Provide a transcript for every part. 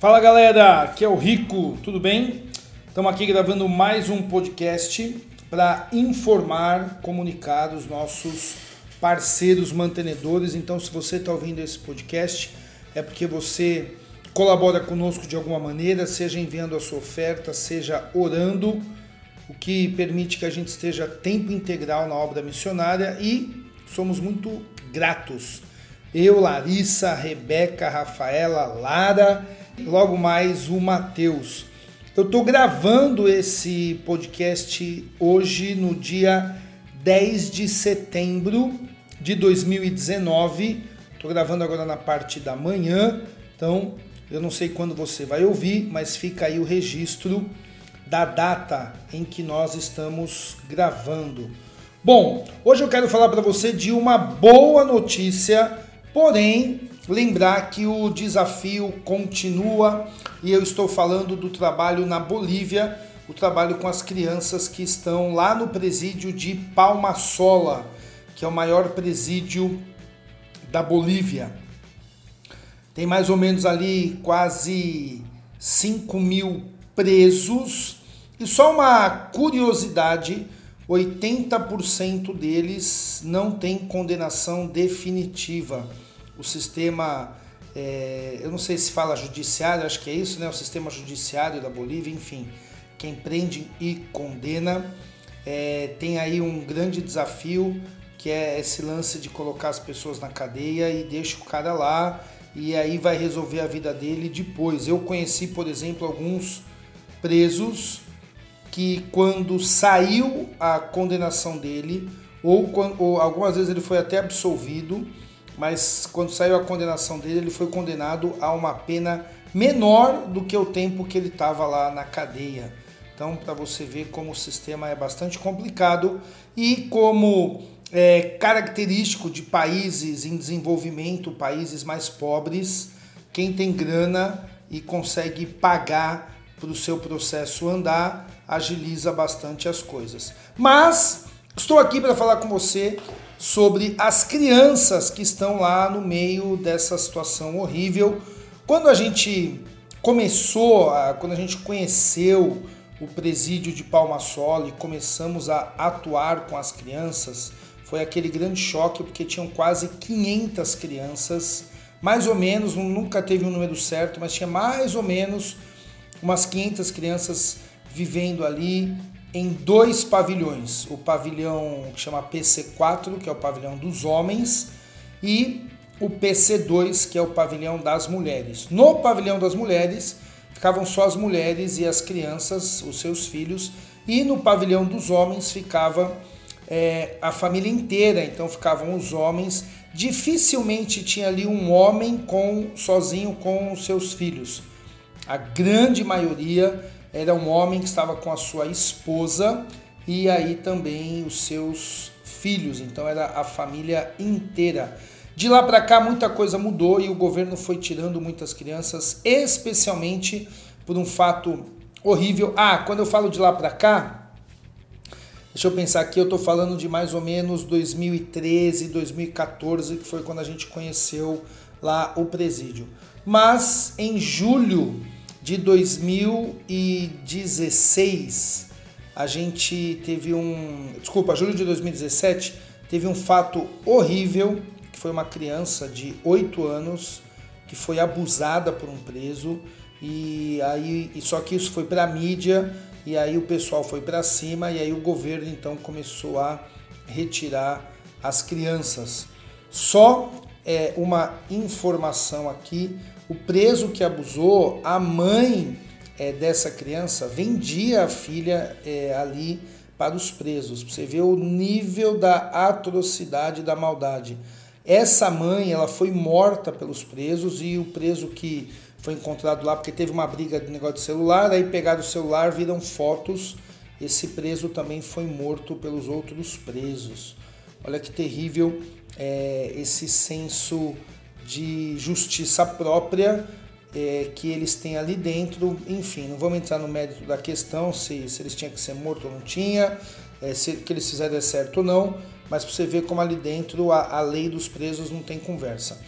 Fala galera, aqui é o Rico, tudo bem? Estamos aqui gravando mais um podcast para informar, comunicar os nossos parceiros mantenedores. Então, se você está ouvindo esse podcast, é porque você colabora conosco de alguma maneira, seja enviando a sua oferta, seja orando, o que permite que a gente esteja tempo integral na obra missionária e somos muito gratos. Eu, Larissa, Rebeca, Rafaela, Lara logo mais o Matheus. Eu estou gravando esse podcast hoje, no dia 10 de setembro de 2019. Estou gravando agora na parte da manhã, então eu não sei quando você vai ouvir, mas fica aí o registro da data em que nós estamos gravando. Bom, hoje eu quero falar para você de uma boa notícia, porém Lembrar que o desafio continua e eu estou falando do trabalho na Bolívia, o trabalho com as crianças que estão lá no presídio de Palmasola, que é o maior presídio da Bolívia. Tem mais ou menos ali quase 5 mil presos. E só uma curiosidade: 80% deles não tem condenação definitiva o sistema, é, eu não sei se fala judiciário, acho que é isso, né? O sistema judiciário da Bolívia, enfim, quem prende e condena. É, tem aí um grande desafio que é esse lance de colocar as pessoas na cadeia e deixa o cara lá e aí vai resolver a vida dele depois. Eu conheci, por exemplo, alguns presos que quando saiu a condenação dele ou, ou algumas vezes ele foi até absolvido, mas quando saiu a condenação dele, ele foi condenado a uma pena menor do que o tempo que ele estava lá na cadeia. Então, para você ver como o sistema é bastante complicado e como é característico de países em desenvolvimento, países mais pobres, quem tem grana e consegue pagar para o seu processo andar, agiliza bastante as coisas. Mas estou aqui para falar com você sobre as crianças que estão lá no meio dessa situação horrível. Quando a gente começou, quando a gente conheceu o presídio de Palmasola e começamos a atuar com as crianças, foi aquele grande choque porque tinham quase 500 crianças, mais ou menos, nunca teve um número certo, mas tinha mais ou menos umas 500 crianças vivendo ali em dois pavilhões. O pavilhão que chama PC4, que é o pavilhão dos homens, e o PC2, que é o pavilhão das mulheres. No pavilhão das mulheres ficavam só as mulheres e as crianças, os seus filhos, e no pavilhão dos homens ficava é, a família inteira, então ficavam os homens. Dificilmente tinha ali um homem com sozinho com os seus filhos. A grande maioria era um homem que estava com a sua esposa e aí também os seus filhos, então era a família inteira. De lá para cá muita coisa mudou e o governo foi tirando muitas crianças, especialmente por um fato horrível. Ah, quando eu falo de lá para cá, deixa eu pensar aqui, eu estou falando de mais ou menos 2013, 2014, que foi quando a gente conheceu lá o presídio. Mas em julho de 2016, a gente teve um. Desculpa, julho de 2017, teve um fato horrível, que foi uma criança de 8 anos que foi abusada por um preso. E aí, e só que isso foi para a mídia, e aí o pessoal foi para cima, e aí o governo então começou a retirar as crianças. Só é, uma informação aqui: o preso que abusou, a mãe é, dessa criança vendia a filha é, ali para os presos. Você vê o nível da atrocidade da maldade. Essa mãe, ela foi morta pelos presos e o preso que foi encontrado lá porque teve uma briga de negócio de celular, aí pegaram o celular, viram fotos. Esse preso também foi morto pelos outros presos. Olha que terrível é, esse senso de justiça própria é, que eles têm ali dentro. Enfim, não vamos entrar no mérito da questão se, se eles tinham que ser mortos ou não tinha, é, se que eles fizeram é certo ou não, mas para você ver como ali dentro a, a lei dos presos não tem conversa.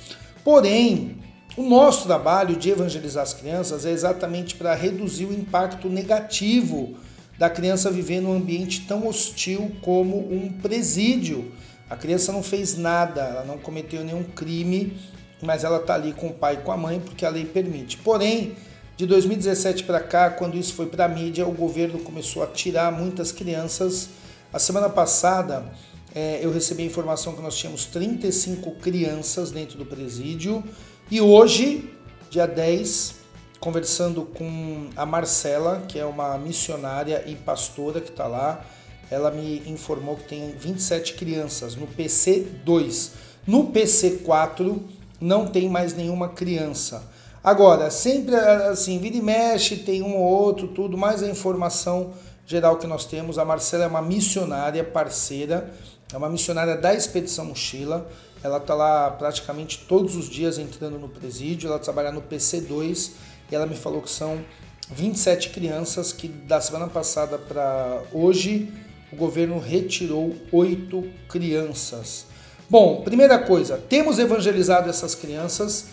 Porém, o nosso trabalho de evangelizar as crianças é exatamente para reduzir o impacto negativo da criança viver num ambiente tão hostil como um presídio. A criança não fez nada, ela não cometeu nenhum crime, mas ela está ali com o pai e com a mãe porque a lei permite. Porém, de 2017 para cá, quando isso foi para a mídia, o governo começou a tirar muitas crianças. A semana passada, é, eu recebi a informação que nós tínhamos 35 crianças dentro do presídio. E hoje, dia 10, conversando com a Marcela, que é uma missionária e pastora que está lá, ela me informou que tem 27 crianças no PC2. No PC4 não tem mais nenhuma criança. Agora, sempre assim, vira e mexe, tem um ou outro, tudo, mais a informação geral que nós temos. A Marcela é uma missionária parceira, é uma missionária da Expedição Mochila. Ela está lá praticamente todos os dias entrando no presídio, ela trabalha no PC2 e ela me falou que são 27 crianças que da semana passada para hoje o governo retirou oito crianças. Bom, primeira coisa, temos evangelizado essas crianças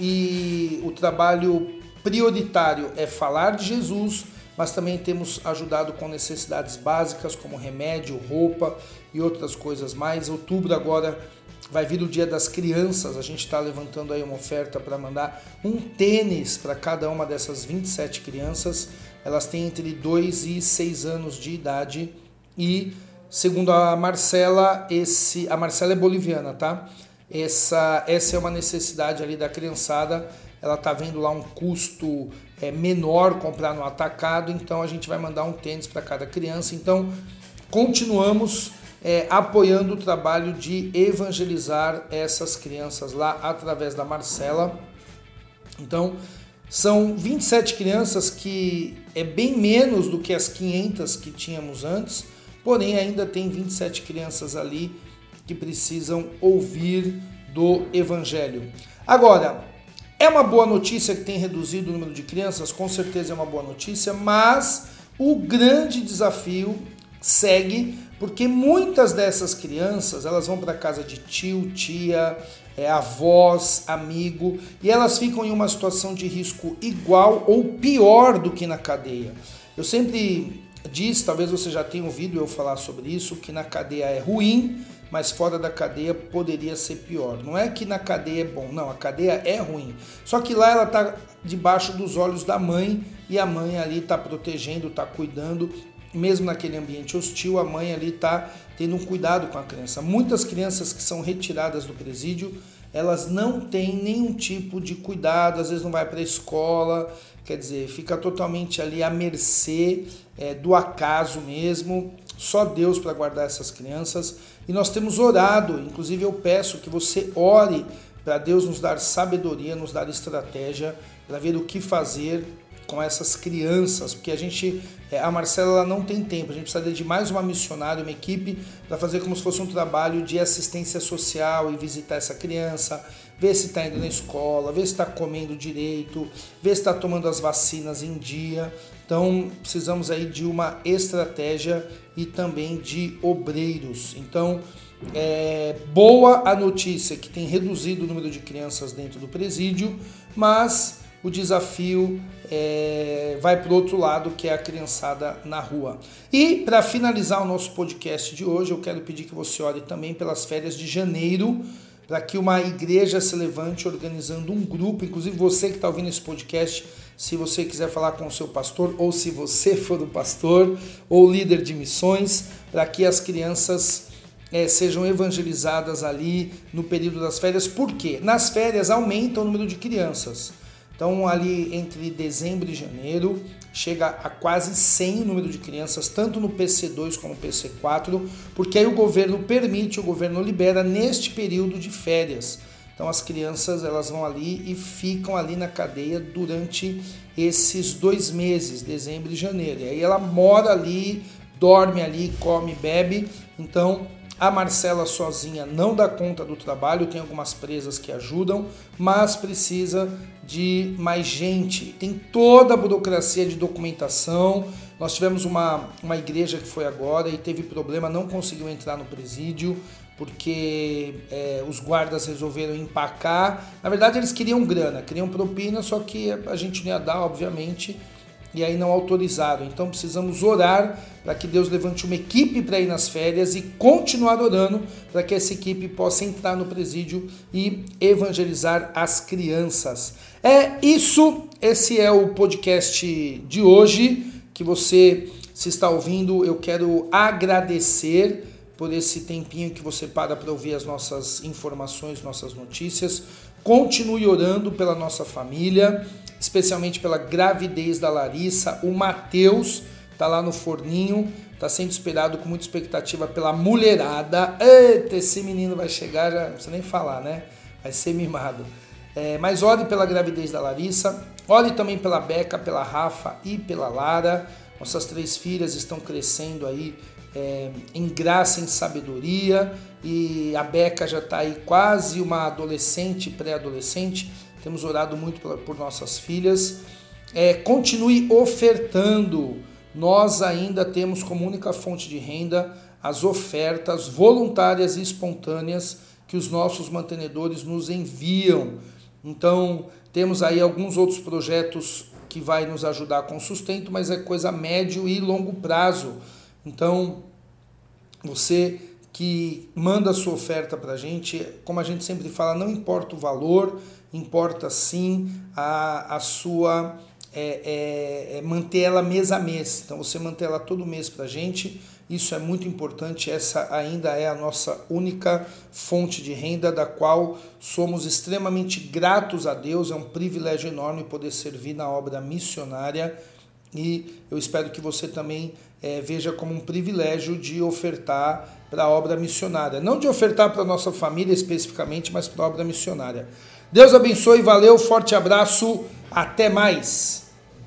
e o trabalho prioritário é falar de Jesus, mas também temos ajudado com necessidades básicas como remédio, roupa e outras coisas mais. Outubro agora vai vir o Dia das Crianças, a gente está levantando aí uma oferta para mandar um tênis para cada uma dessas 27 crianças. Elas têm entre 2 e 6 anos de idade e, segundo a Marcela, esse a Marcela é boliviana, tá? Essa, essa é uma necessidade ali da criançada. Ela tá vendo lá um custo é, menor comprar no atacado, então a gente vai mandar um tênis para cada criança. Então continuamos é, apoiando o trabalho de evangelizar essas crianças lá através da Marcela. Então, são 27 crianças que é bem menos do que as 500 que tínhamos antes, porém ainda tem 27 crianças ali que precisam ouvir do evangelho. Agora, é uma boa notícia que tem reduzido o número de crianças, com certeza é uma boa notícia, mas o grande desafio segue porque muitas dessas crianças elas vão para casa de tio, tia, é, avós, amigo e elas ficam em uma situação de risco igual ou pior do que na cadeia. Eu sempre disse, talvez você já tenha ouvido eu falar sobre isso, que na cadeia é ruim, mas fora da cadeia poderia ser pior. Não é que na cadeia é bom, não, a cadeia é ruim. Só que lá ela está debaixo dos olhos da mãe e a mãe ali está protegendo, está cuidando mesmo naquele ambiente hostil, a mãe ali está tendo um cuidado com a criança. Muitas crianças que são retiradas do presídio, elas não têm nenhum tipo de cuidado, às vezes não vai para a escola, quer dizer, fica totalmente ali à mercê é, do acaso mesmo. Só Deus para guardar essas crianças. E nós temos orado, inclusive eu peço que você ore para Deus nos dar sabedoria, nos dar estratégia para ver o que fazer com essas crianças, porque a gente, é, a Marcela ela não tem tempo, a gente precisa de mais uma missionária, uma equipe para fazer como se fosse um trabalho de assistência social e visitar essa criança, ver se está indo na escola, ver se está comendo direito, ver se está tomando as vacinas em dia. Então precisamos aí de uma estratégia e também de obreiros. Então é boa a notícia que tem reduzido o número de crianças dentro do presídio, mas o desafio é, vai para o outro lado, que é a criançada na rua. E para finalizar o nosso podcast de hoje, eu quero pedir que você ore também pelas férias de janeiro, para que uma igreja se levante organizando um grupo, inclusive você que está ouvindo esse podcast, se você quiser falar com o seu pastor, ou se você for o pastor, ou líder de missões, para que as crianças é, sejam evangelizadas ali no período das férias. Por quê? Nas férias aumenta o número de crianças. Então, ali entre dezembro e janeiro, chega a quase 100 o número de crianças, tanto no PC2 como no PC4, porque aí o governo permite, o governo libera neste período de férias. Então, as crianças elas vão ali e ficam ali na cadeia durante esses dois meses, dezembro e janeiro. E aí ela mora ali, dorme ali, come, bebe. Então, a Marcela sozinha não dá conta do trabalho, tem algumas presas que ajudam, mas precisa de mais gente. Tem toda a burocracia de documentação. Nós tivemos uma, uma igreja que foi agora e teve problema, não conseguiu entrar no presídio porque é, os guardas resolveram empacar. Na verdade, eles queriam grana, queriam propina, só que a gente não ia dar, obviamente, e aí não autorizaram. Então precisamos orar para que Deus levante uma equipe para ir nas férias e continuar orando para que essa equipe possa entrar no presídio e evangelizar as crianças. É isso, esse é o podcast de hoje que você se está ouvindo. Eu quero agradecer por esse tempinho que você para para ouvir as nossas informações, nossas notícias. Continue orando pela nossa família, especialmente pela gravidez da Larissa. O Matheus está lá no forninho, está sendo esperado com muita expectativa pela mulherada. Eita, esse menino vai chegar, já não precisa nem falar, né? Vai ser mimado. É, mas ore pela gravidez da Larissa, ore também pela Beca, pela Rafa e pela Lara. Nossas três filhas estão crescendo aí é, em graça, em sabedoria, e a Beca já está aí quase uma adolescente, pré-adolescente. Temos orado muito por, nossas filhas. É, continue ofertando. Nós ainda temos como única fonte de renda as ofertas voluntárias e espontâneas que os nossos mantenedores nos enviam. Então, temos aí alguns outros projetos que vai nos ajudar com sustento, mas é coisa médio e longo prazo. Então, você que manda sua oferta para a gente, como a gente sempre fala, não importa o valor, importa sim a, a sua é, é, é manter ela mês a mês. Então você manter ela todo mês para a gente, isso é muito importante. Essa ainda é a nossa única fonte de renda, da qual somos extremamente gratos a Deus. É um privilégio enorme poder servir na obra missionária e eu espero que você também é, veja como um privilégio de ofertar para a obra missionária. Não de ofertar para a nossa família especificamente, mas para a obra missionária. Deus abençoe, valeu, forte abraço, até mais.